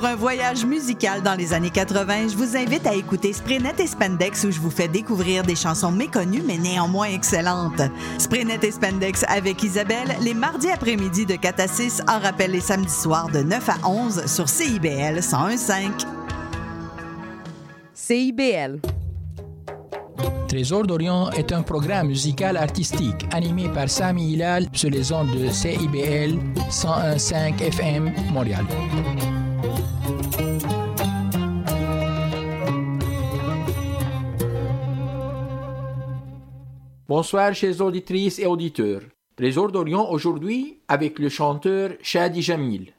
Pour un voyage musical dans les années 80, je vous invite à écouter Sprinet et Spandex où je vous fais découvrir des chansons méconnues mais néanmoins excellentes. Sprinet et Spandex avec Isabelle, les mardis après-midi de 4 à 6, en rappel les samedis soirs de 9 à 11 sur CIBL 101.5. CIBL. Trésor d'Orient est un programme musical artistique animé par Sami Hilal sur les ondes de CIBL 101.5 FM Montréal. Bonsoir chers auditrices et auditeurs. Trésor d'Orient aujourd'hui avec le chanteur Shadi Jamil.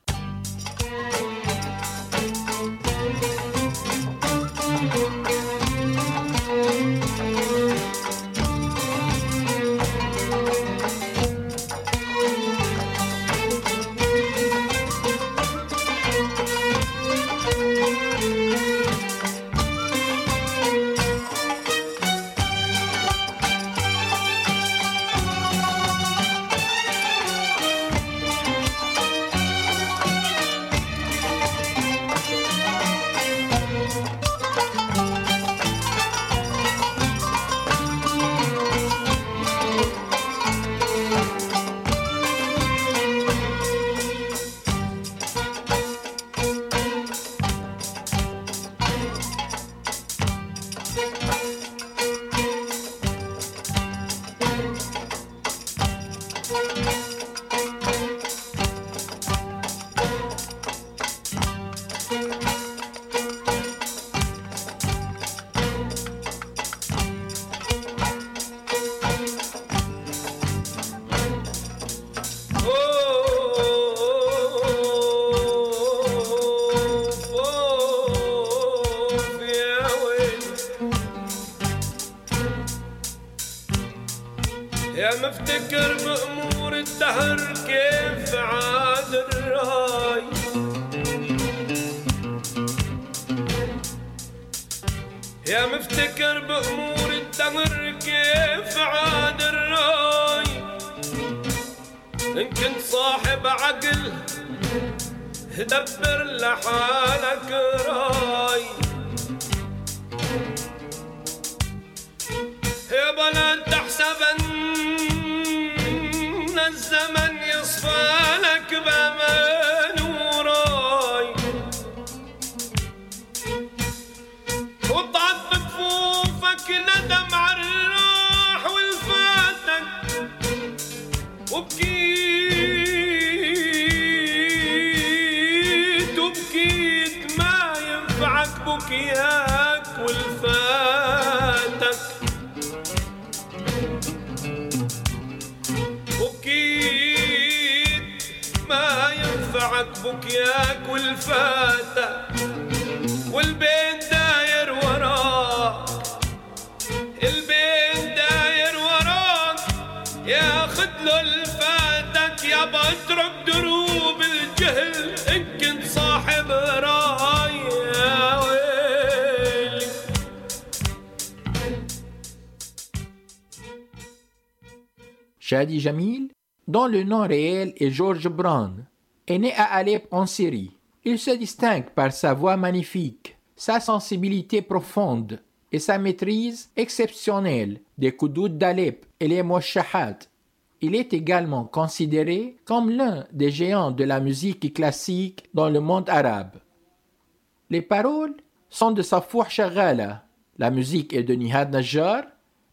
دبر لحالك راي dont le nom réel est George Brown, est né à Alep en Syrie. Il se distingue par sa voix magnifique, sa sensibilité profonde et sa maîtrise exceptionnelle des koudoud d'Alep et les moshahat. Il est également considéré comme l'un des géants de la musique classique dans le monde arabe. Les paroles sont de Safour Shaghala, la musique est de Nihad Najjar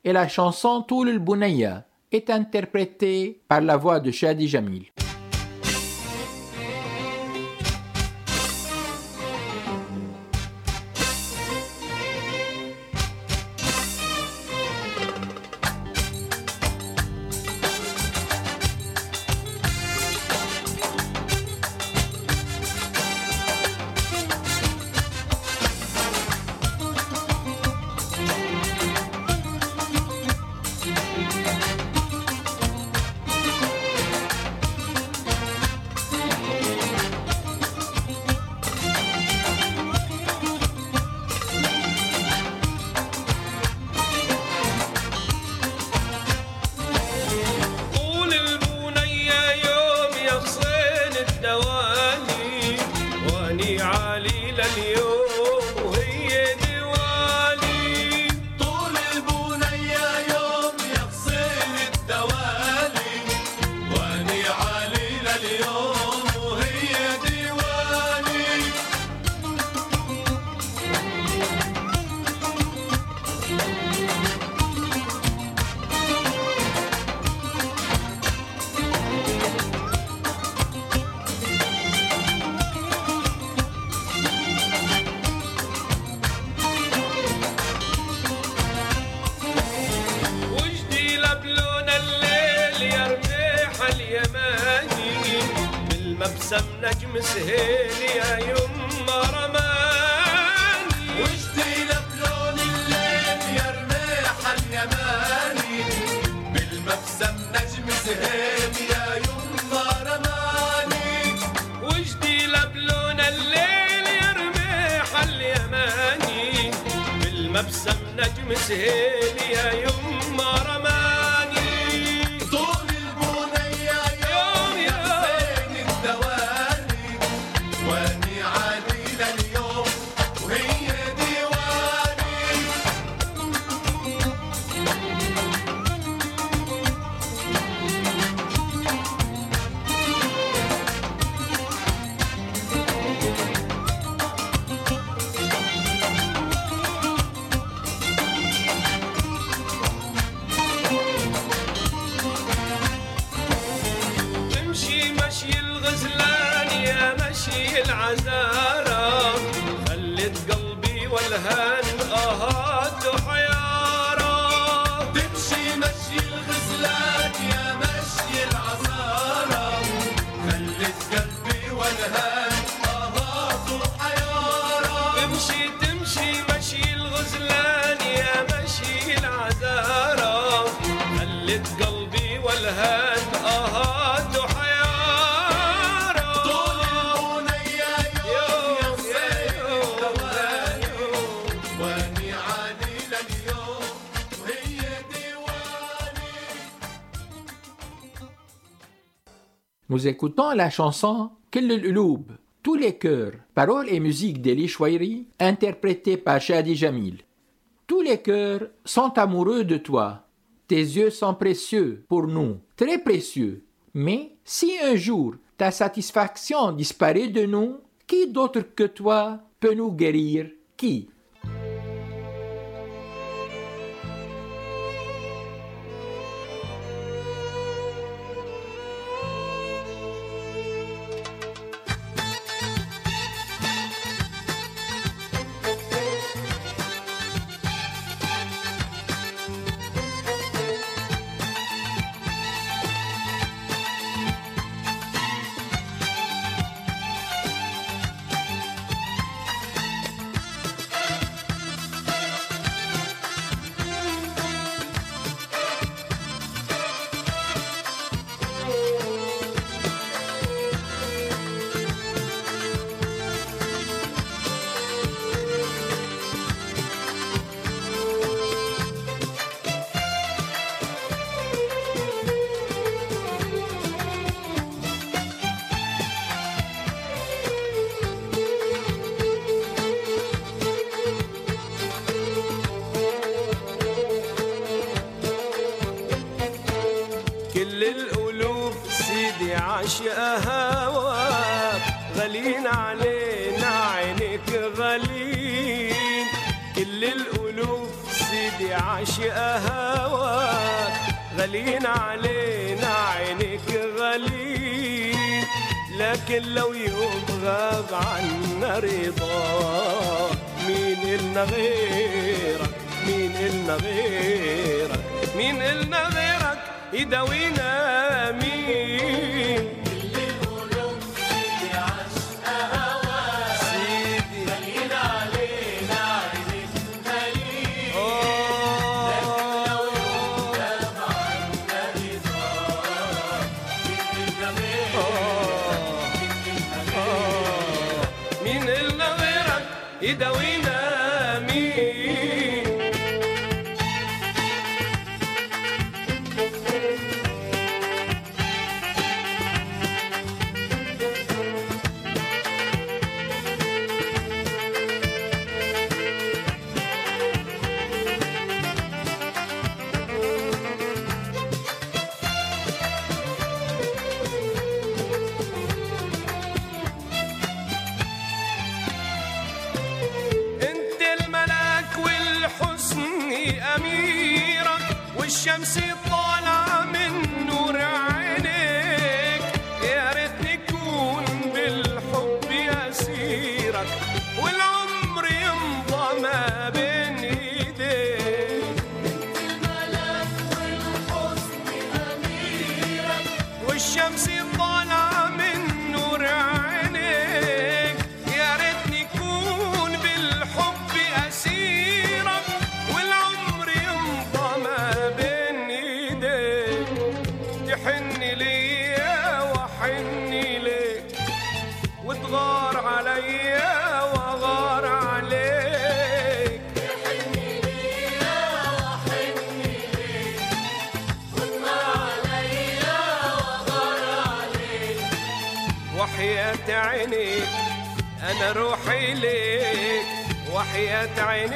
et la chanson Toul el-Bounaya est interprétée par la voix de Shadi Jamil. اليماني بالمبسم نجم سهيل يا يما رماني. وجدي لبلون الليل يا رميح اليماني بالمبسم نجم سهيم يا يما رماني. وجدي لبلون الليل يا رميح اليماني بالمبسم نجم سهيل يا يما رماني. عزاره خلت قلبي والهام Nous écoutons la chanson Kill Uloub, tous les chœurs, paroles et musique d'Eli Chouairi, interprétée par Shadi Jamil. Tous les chœurs sont amoureux de toi. Tes yeux sont précieux pour nous, très précieux. Mais si un jour ta satisfaction disparaît de nous, qui d'autre que toi peut nous guérir? Qui?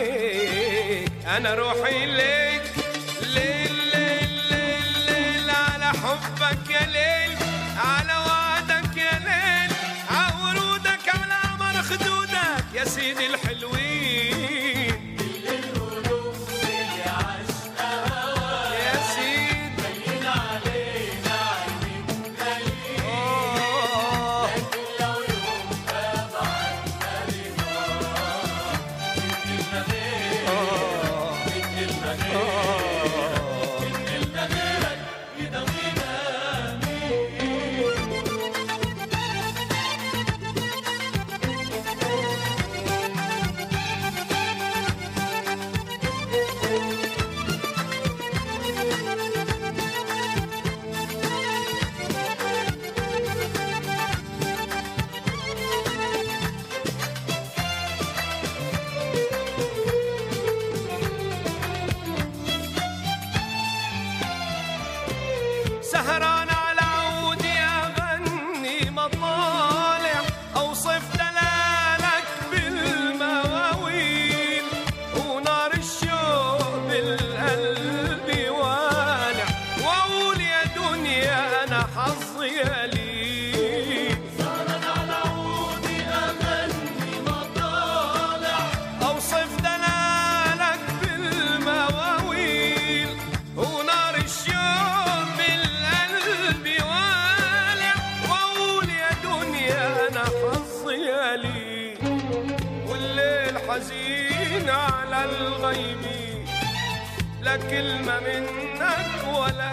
عينيك أنا روحي ليك. ليل ليل ليل ليل على حبك يا ليل. على وعدك يا ليل. عورودك على قمر خدودك. يا سيدي الحلوين.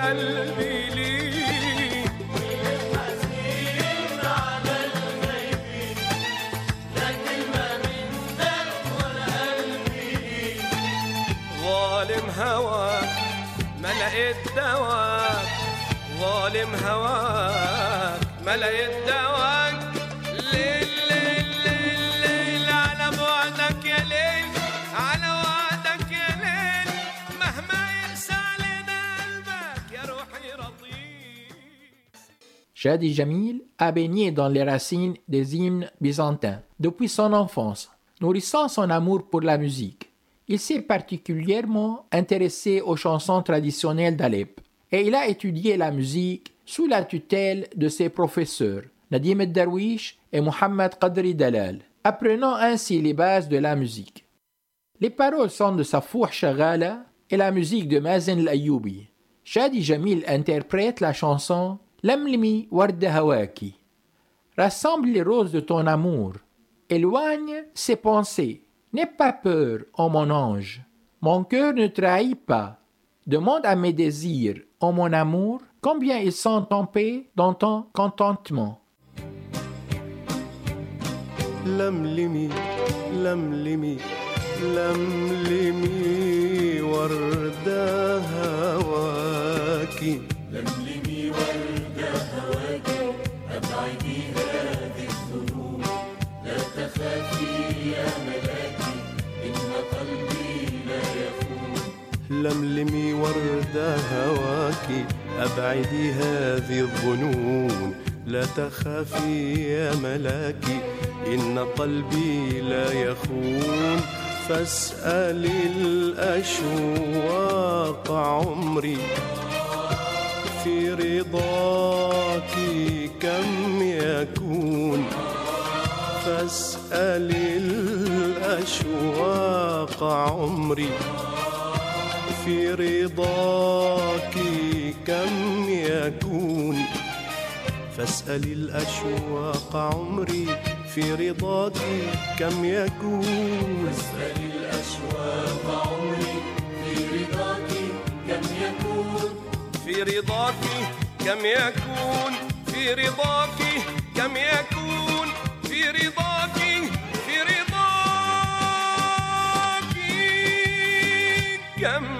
قلبي ظالم هواك ما لقيت دواك ظالم هواك ما لقيت دواك Shadi Jamil a baigné dans les racines des hymnes byzantins depuis son enfance, nourrissant son amour pour la musique. Il s'est particulièrement intéressé aux chansons traditionnelles d'Alep et il a étudié la musique sous la tutelle de ses professeurs, Nadim el-Darwish et Mohammad Qadri Dalal, apprenant ainsi les bases de la musique. Les paroles sont de Safouh Shaghala et la musique de Mazen al-Ayyoubi. Shadi Jamil interprète la chanson Lamlimi Warda Hawaki. Rassemble les roses de ton amour. Éloigne ses pensées. N'aie pas peur, ô mon ange. Mon cœur ne trahit pas. Demande à mes désirs, ô mon amour, combien ils sont en paix dans ton contentement. لملمي لملمي لملمي وردة هواكي لملمي وردة هواكي أبعدي هذه الظنون. لا تخافي يا ملاكي إن قلبي لا يخون. فاسألي الأشواق عمري في رضاك كم يكون؟ فاسألي الأشواق عمري. في رضاك كم يكون؟ فاسأل الأشواق عمري في رضاك كم يكون؟ فاسأل الأشواق عمري في رضاك كم يكون؟ في رضاك كم يكون؟ في رضاك كم يكون؟ في رضاك في رضاك كم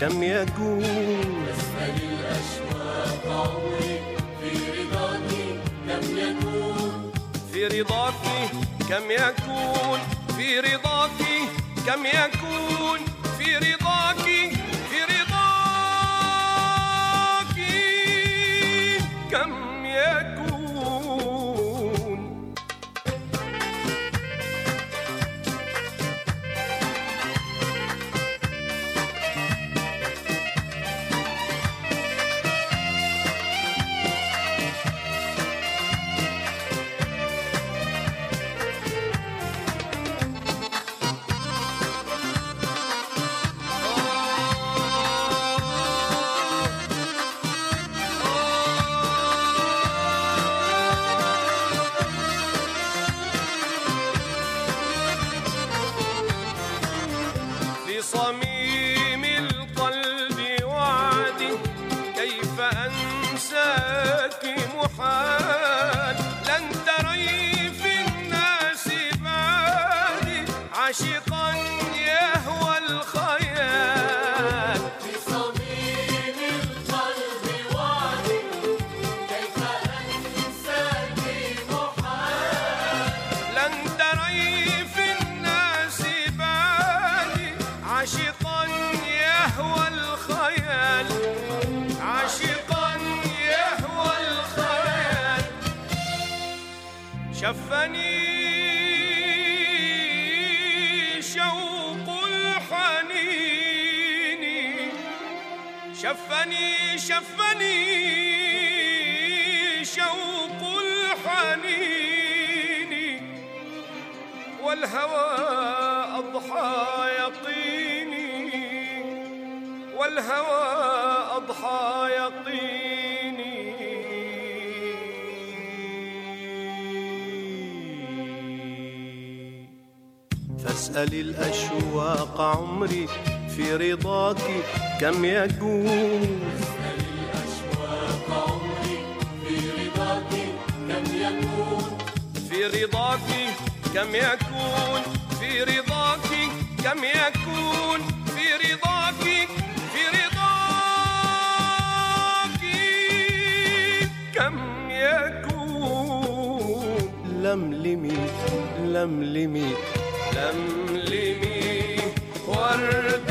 كم يكون؟ فاسأل الأشواق عمري في رضاك كم يكون؟ في رضاك كم يكون؟ في رضاك كم يكون في رضاك في رضاك. كم والهوى أضحى يقيني. والهوى أضحى يقيني. فاسأل الأشواق عمري في رضاك كم يكون. في رضاك كم يكون في رضاك؟ كم يكون في رضاك؟ في رضاك. كم يكون؟ لملمي لملمي لملمي وردها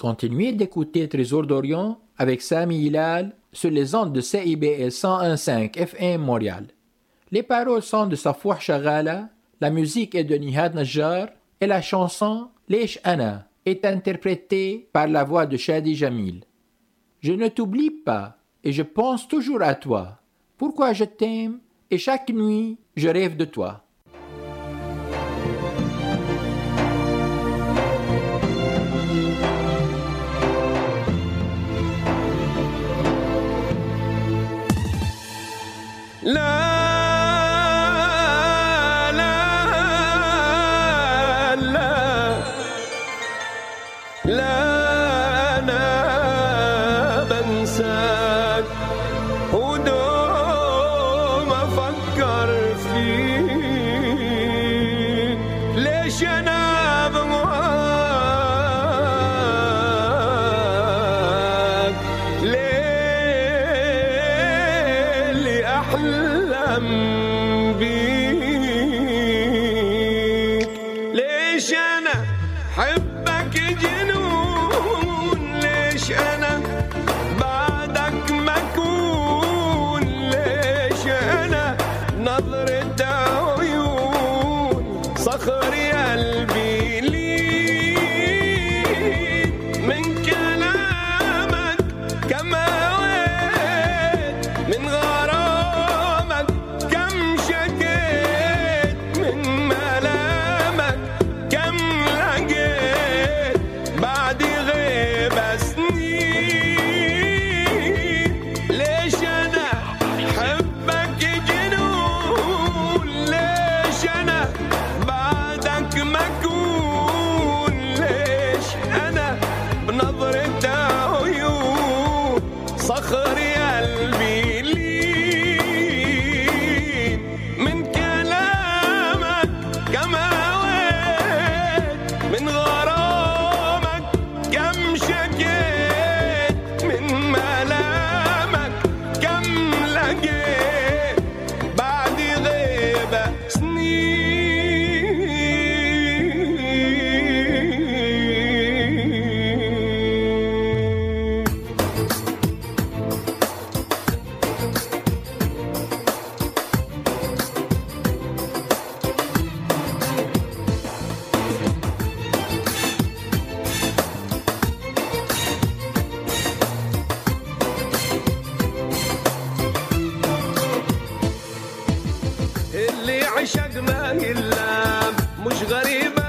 Continuez d'écouter Trésor d'Orient avec Sami Hilal sur les ondes de CIBL 101.5 FM Montréal. Les paroles sont de Safouah Shagala, la musique est de Nihad Najjar et la chanson Leish Ana est interprétée par la voix de Shadi Jamil. Je ne t'oublie pas et je pense toujours à toi. Pourquoi je t'aime et chaque nuit je rêve de toi. لا لا لا لا أنا بنساك ودوم أفكر فيك ليش أنا عشق ما يلام مش غريبة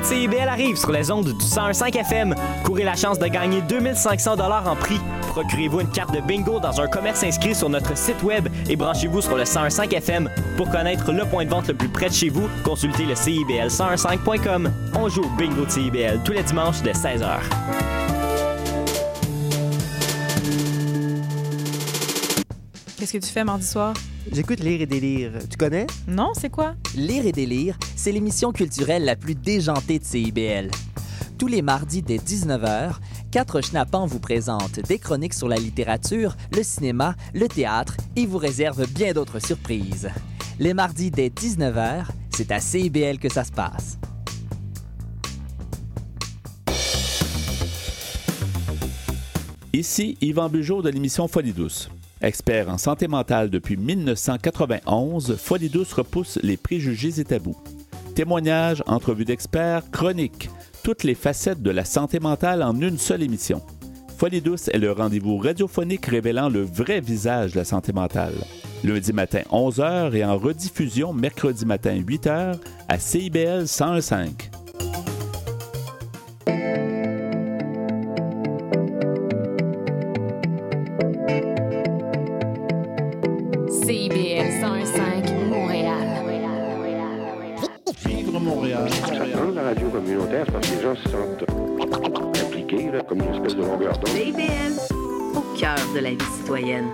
De CIBL arrive sur les ondes du 101.5 FM. Courez la chance de gagner 2500 dollars en prix. Procurez-vous une carte de bingo dans un commerce inscrit sur notre site web et branchez-vous sur le 101.5 FM. Pour connaître le point de vente le plus près de chez vous, consultez le CIBL1015.com. On joue au bingo de CIBL tous les dimanches dès 16h. Qu'est-ce que tu fais mardi soir? J'écoute Lire et délire. Tu connais? Non, c'est quoi? Lire et délire, c'est l'émission culturelle la plus déjantée de CIBL. Tous les mardis dès 19h, Quatre Schnappants vous présentent des chroniques sur la littérature, le cinéma, le théâtre et vous réservent bien d'autres surprises. Les mardis dès 19h, c'est à CIBL que ça se passe. Ici Yvan Bugeaud de l'émission Folie douce. Expert en santé mentale depuis 1991, Folie douce repousse les préjugés et tabous. Témoignages, entrevues d'experts, chroniques, toutes les facettes de la santé mentale en une seule émission. Folie douce est le rendez-vous radiophonique révélant le vrai visage de la santé mentale. Lundi matin 11h et en rediffusion mercredi matin 8h à CIBL 1015. Se sentent impliqués, là, comme une espèce de longueur d'onde. Au cœur de la vie citoyenne.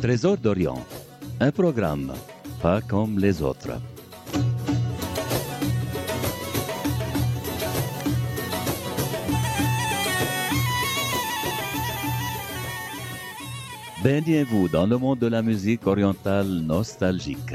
Trésor d'Orient, un programme pas comme les autres. Baignez-vous dans le monde de la musique orientale nostalgique.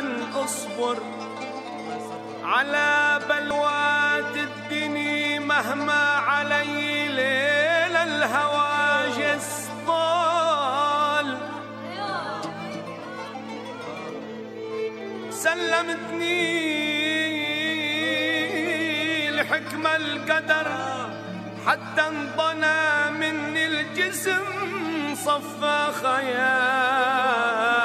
زمن أصبر على بلوات الدنيا مهما علي ليل الهواجس طال سلمتني الحكمة القدر حتى انضنى مني الجسم صفى خيال.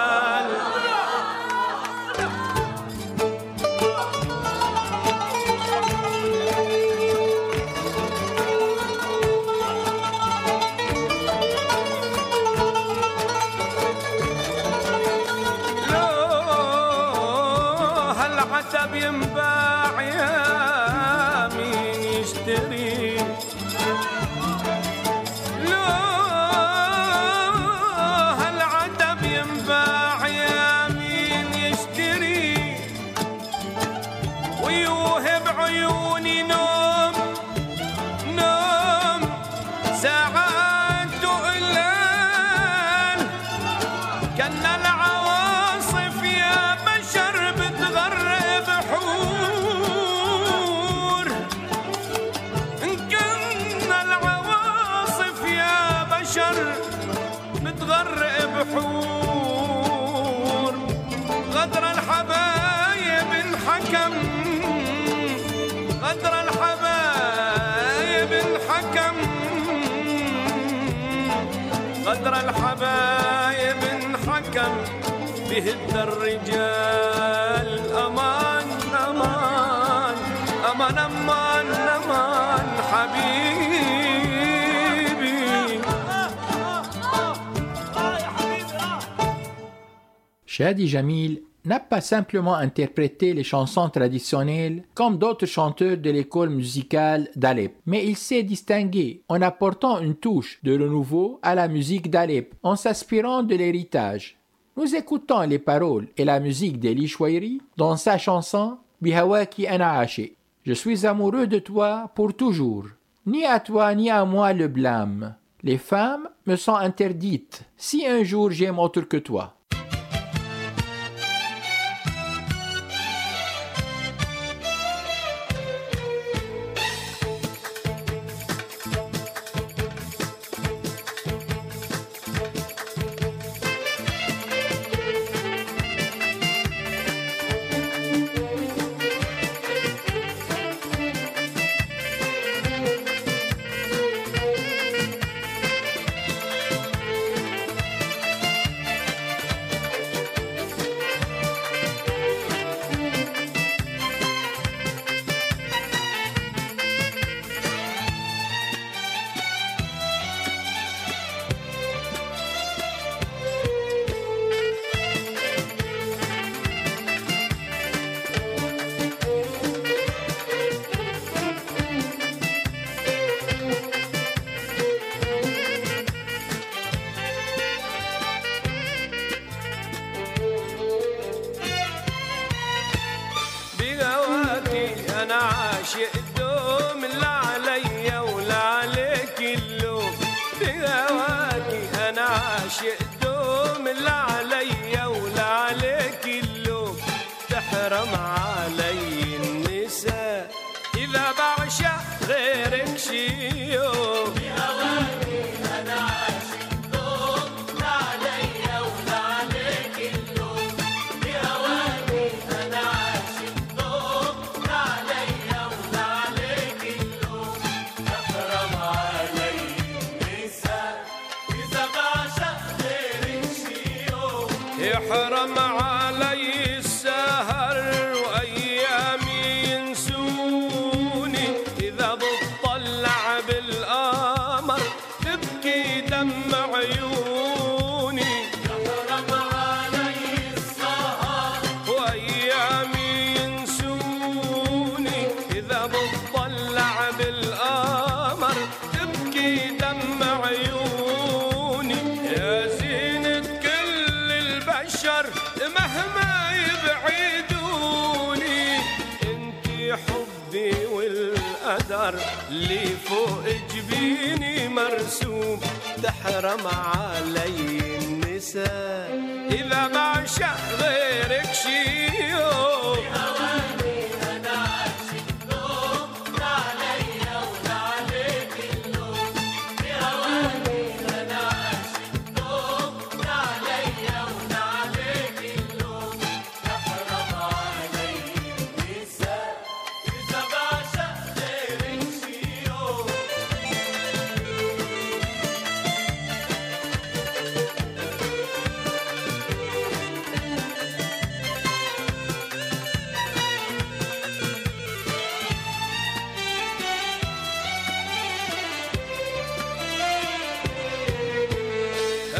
غدر الحبايب انحكم تهد الرجال أمان أمان أمان أمان أمان حبيبي Shadi Jamil n'a pas simplement interprété les chansons traditionnelles comme d'autres chanteurs de l'école musicale d'Alep, mais il s'est distingué en apportant une touche de renouveau à la musique d'Alep en s'inspirant de l'héritage. Nous écoutons les paroles et la musique d'Eli Chouairi dans sa chanson Bihawaki Ana Ashi. Je suis amoureux de toi pour toujours. Ni à toi ni à moi le blâme. Les femmes me sont interdites si un jour j'aime autre que toi. علي حرم علي.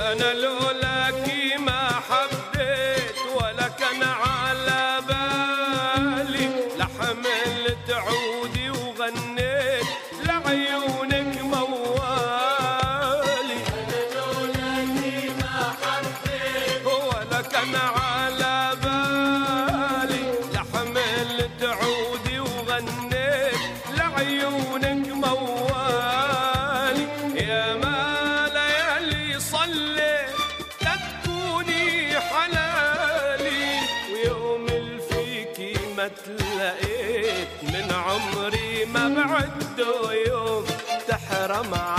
أنا لولاكي ما my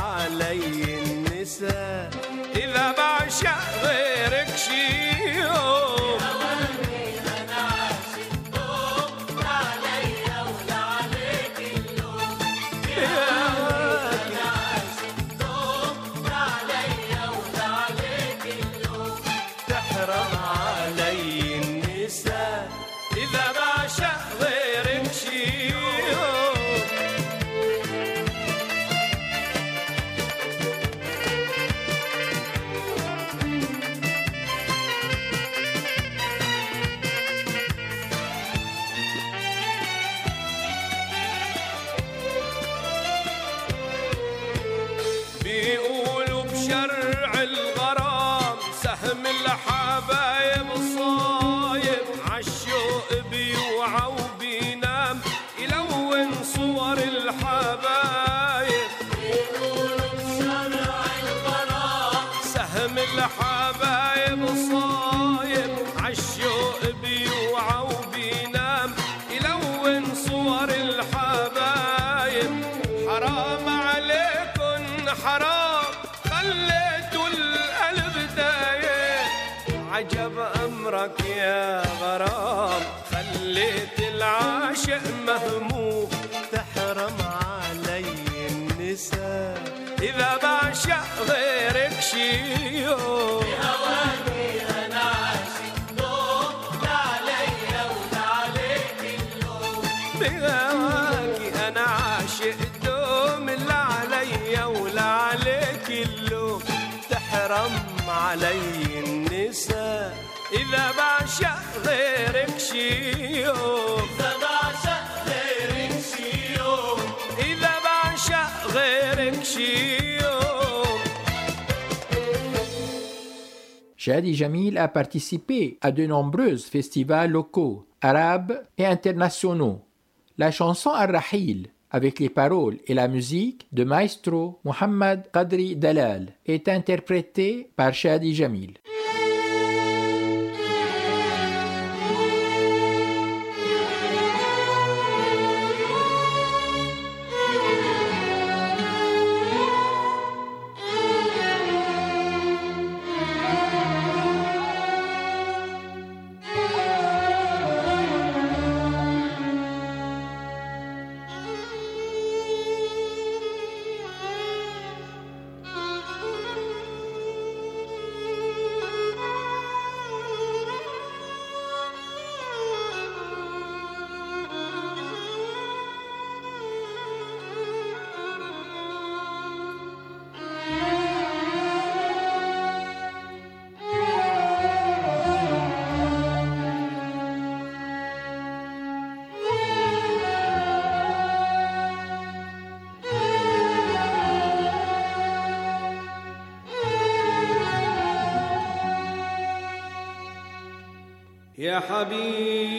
صور الحبايب حرام عليكن حرام. خليتوا القلب دايب عجب أمرك يا غرام. خليت العاشق مهموم. تحرم علي النساء. إذا بعشق غيرك شي علي النساء اذا بعشق غيرك شي يوم اذا بعشق غيرك شي يوم اذا بعشق غيرك شي يوم Shadi Jamil a participé à de nombreux festivals locaux, arabes et internationaux. La chanson Ar-Rahil, avec les paroles et la musique de maestro Muhammad Qadri Dalal, est interprétée par Shadi Jamil. يا حبيب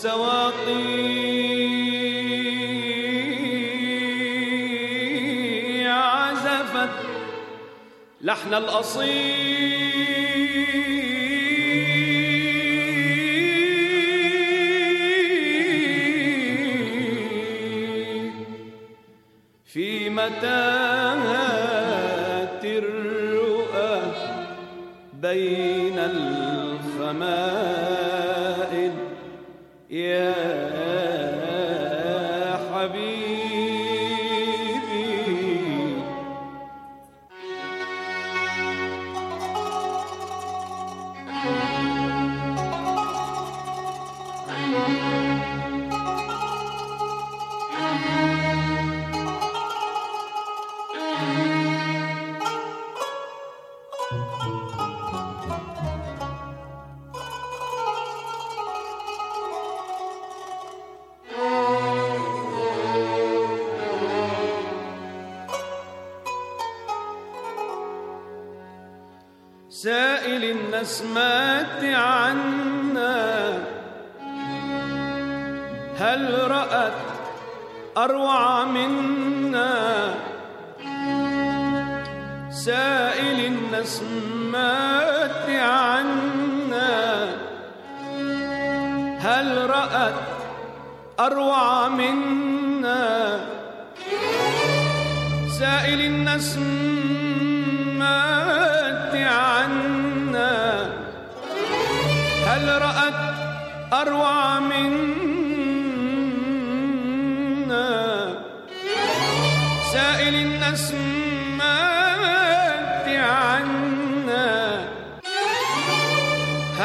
والسواقي عزفت لحن الأصيل في متاهات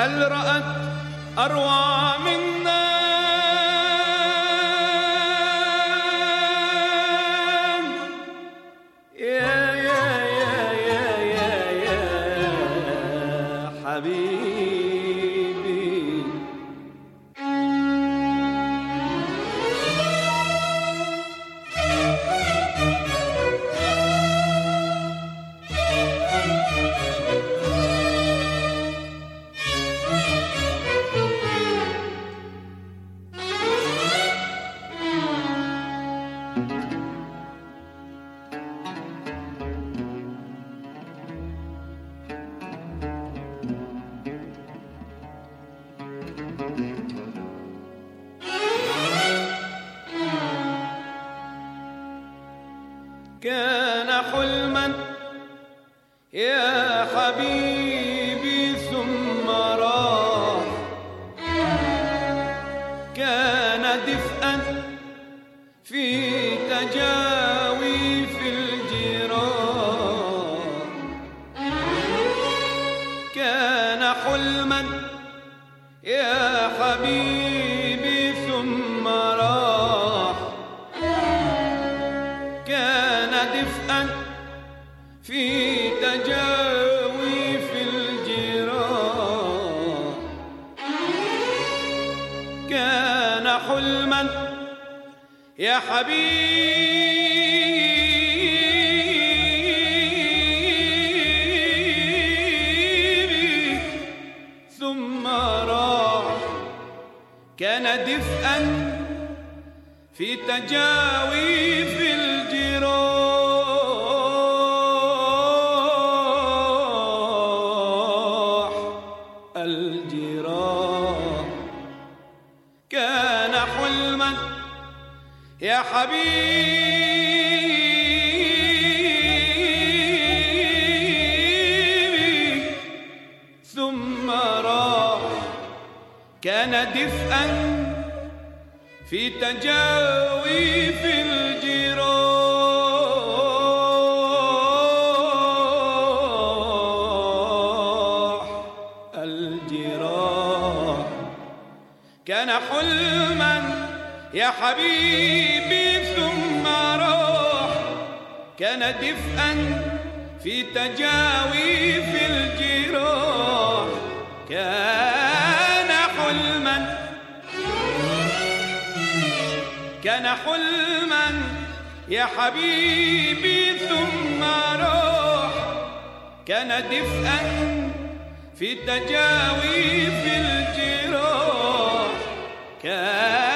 هل رأت أروى منك في تجاوي في الجراح. الجراح كان حلما يا حبيبي. ثم راح كان دفئا في تجاوي في الجراح. الجراح. كان حلما يا حبيبي ثم راح. كان دفئا في تجاوي في الجراح. كان كان حلما يا حبيبي ثم راح كان دفئا في تجاوي في الجراح كان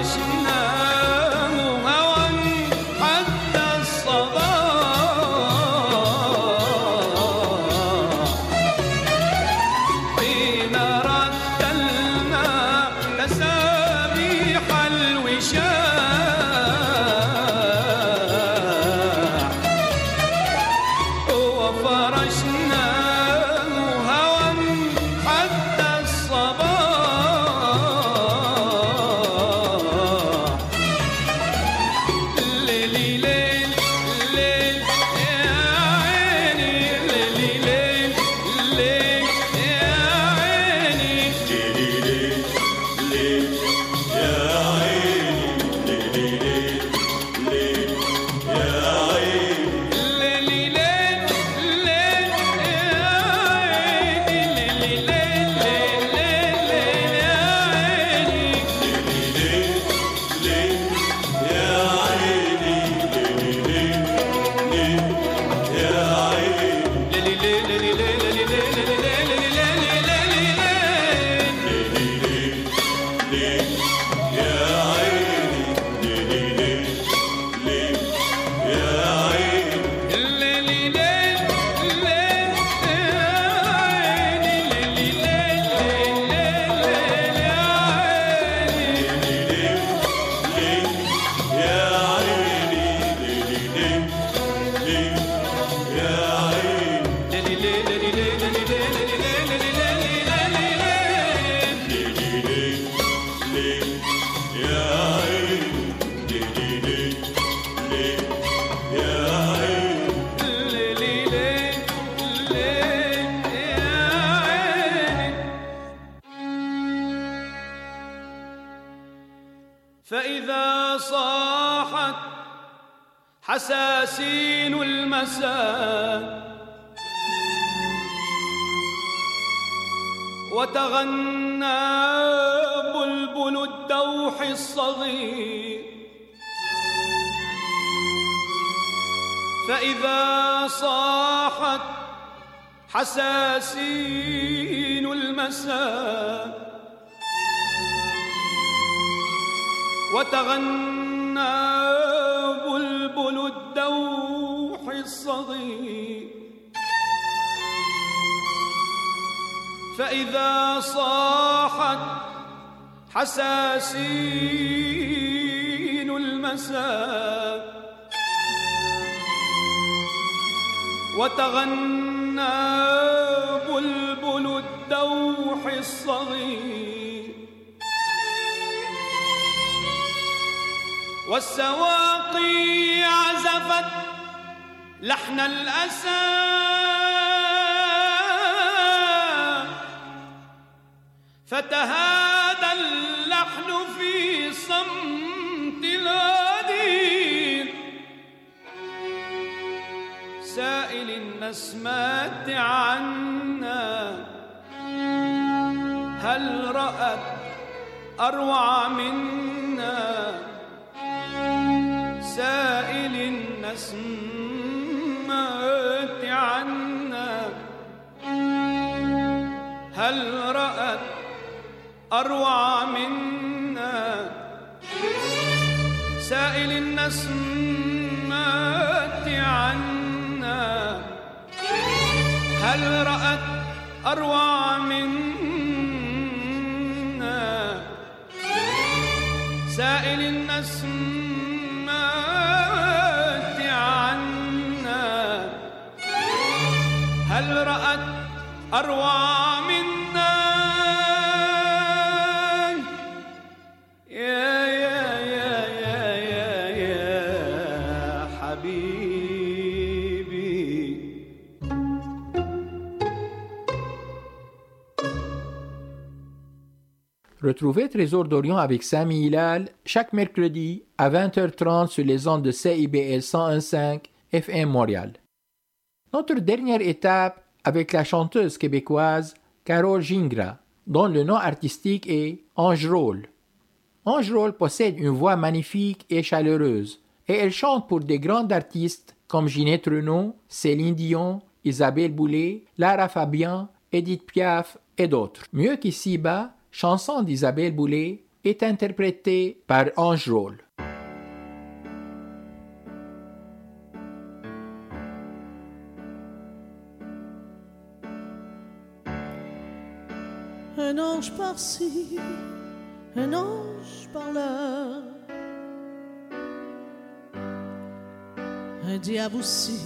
Washington. فإذا صاحت حساسين المساء وتغنى بلبل الدوح الصغير فإذا صاحت حساسين المساء وتغنى بلبل الدوح الصغير. فإذا صاحت حساسين المساء وتغنى بلبل الدوح الصغير. والسواقي عزفت لحن الأسى. فتهادى اللحن في صمت الغدير. سائل النسمات عنا. هل رأت أروع منا؟ سائل النسمات عنا. هل رأت أروع منا؟ سائل النسمات عنا. هل رأت أروع منا؟ سائل النسمات أروع منا يا يا يا يا يا يا حبيبي Retrouvez Trésor d'Orient avec Samy Hilal chaque mercredi à 20h30 sur les ondes de CIBL 101.5 FM Montréal. Notre dernière étape avec la chanteuse québécoise Carole Gingra, dont le nom artistique est Ange Roll. Ange Roll possède une voix magnifique et chaleureuse, et elle chante pour des grands artistes comme Ginette Renault, Céline Dion, Isabelle Boulay, Lara Fabian, Edith Piaf et d'autres. Mieux qu'ici-bas, chanson d'Isabelle Boulay est interprétée par Ange Un ange par-ci, un ange par-là. Un diable aussi,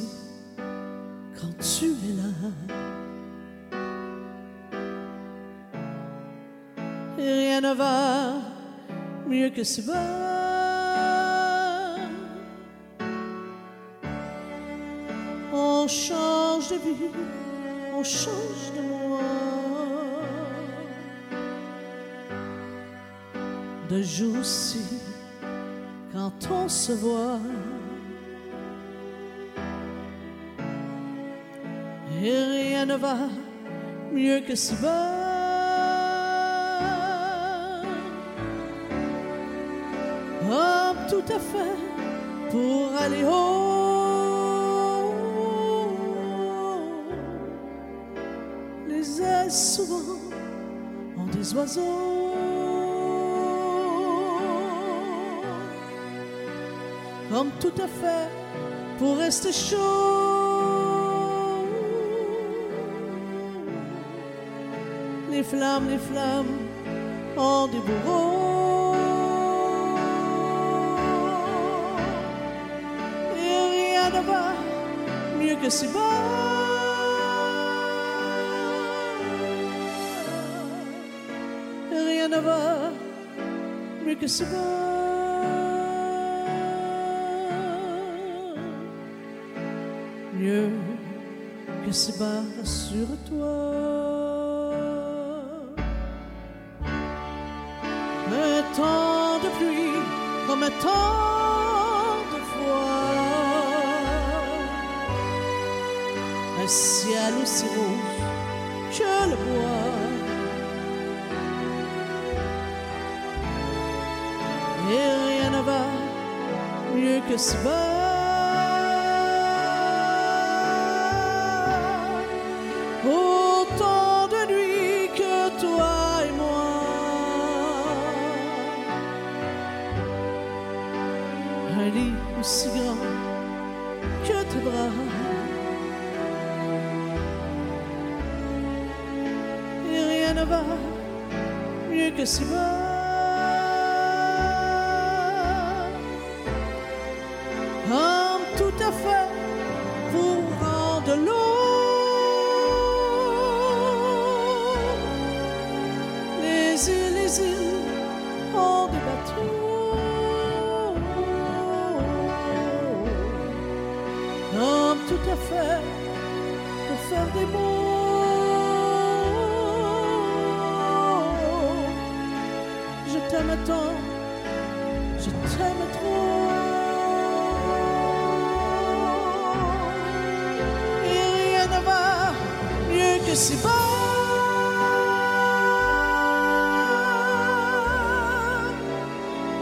quand tu es là. Et rien ne va mieux que ce bas. On change de vie, on change de moi. de jour-ci, quand on se voit, et rien ne va mieux que si bas. Homme tout à fait pour aller haut. Les ailes souvent ont des oiseaux. Tout à fait pour rester chaud. Les flammes, les flammes ont des bourreaux. Et rien ne va mieux que si bas. Rien ne va mieux que si bas. Que si bas, rassure-toi. Un temps de pluie comme un temps de froid. Un ciel aussi rouge que le bois. Et rien ne va mieux que ce bas. Que tes bras. Et rien ne va mieux que si bas. Comme tout à fait si bas.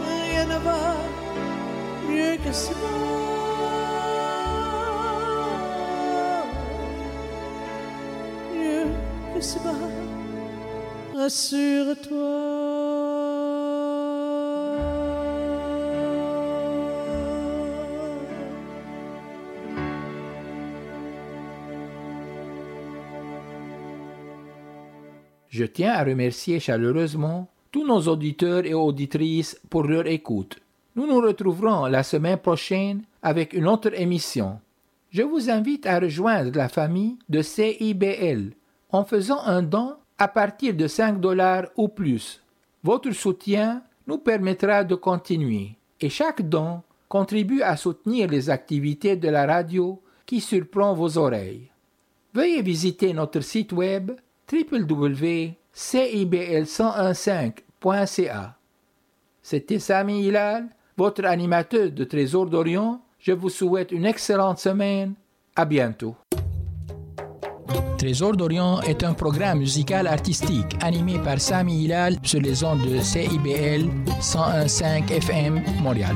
Rien ne va mieux que si bas. Mieux que si bas. Rassure-toi. Je tiens à remercier chaleureusement tous nos auditeurs et auditrices pour leur écoute. Nous nous retrouverons la semaine prochaine avec une autre émission. Je vous invite à rejoindre la famille de CIBL en faisant un don à partir de 5 dollars ou plus. Votre soutien nous permettra de continuer et chaque don contribue à soutenir les activités de la radio qui surprend vos oreilles. Veuillez visiter notre site web www.cibl1015.ca. C'était Sami Hilal, votre animateur de Trésor d'Orient. Je vous souhaite une excellente semaine. À bientôt. Trésor d'Orient est un programme musical artistique animé par Sami Hilal sur les ondes de CIBL 101.5 FM Montréal.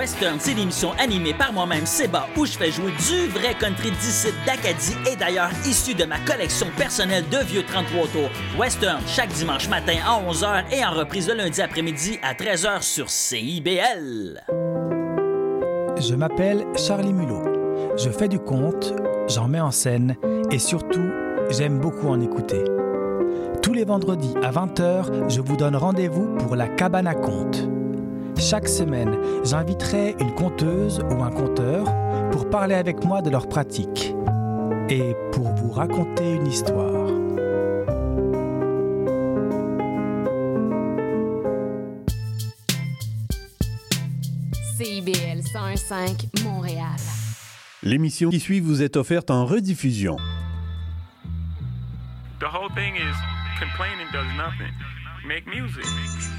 Western, c'est l'émission animée par moi-même, Seba, où je fais jouer du vrai country d'ici d'Acadie et d'ailleurs issu de ma collection personnelle de vieux 33 tours. Western, chaque dimanche matin à 11h et en reprise le lundi après-midi à 13h sur CIBL. Je m'appelle Charlie Mulot. Je fais du conte, j'en mets en scène et surtout, j'aime beaucoup en écouter. Tous les vendredis à 20h, je vous donne rendez-vous pour la cabane à contes. Chaque semaine, j'inviterai une conteuse ou un conteur pour parler avec moi de leur pratique et pour vous raconter une histoire. CIBL 105 Montréal. L'émission qui suit vous est offerte en rediffusion. The whole thing is complaining does nothing. Make music.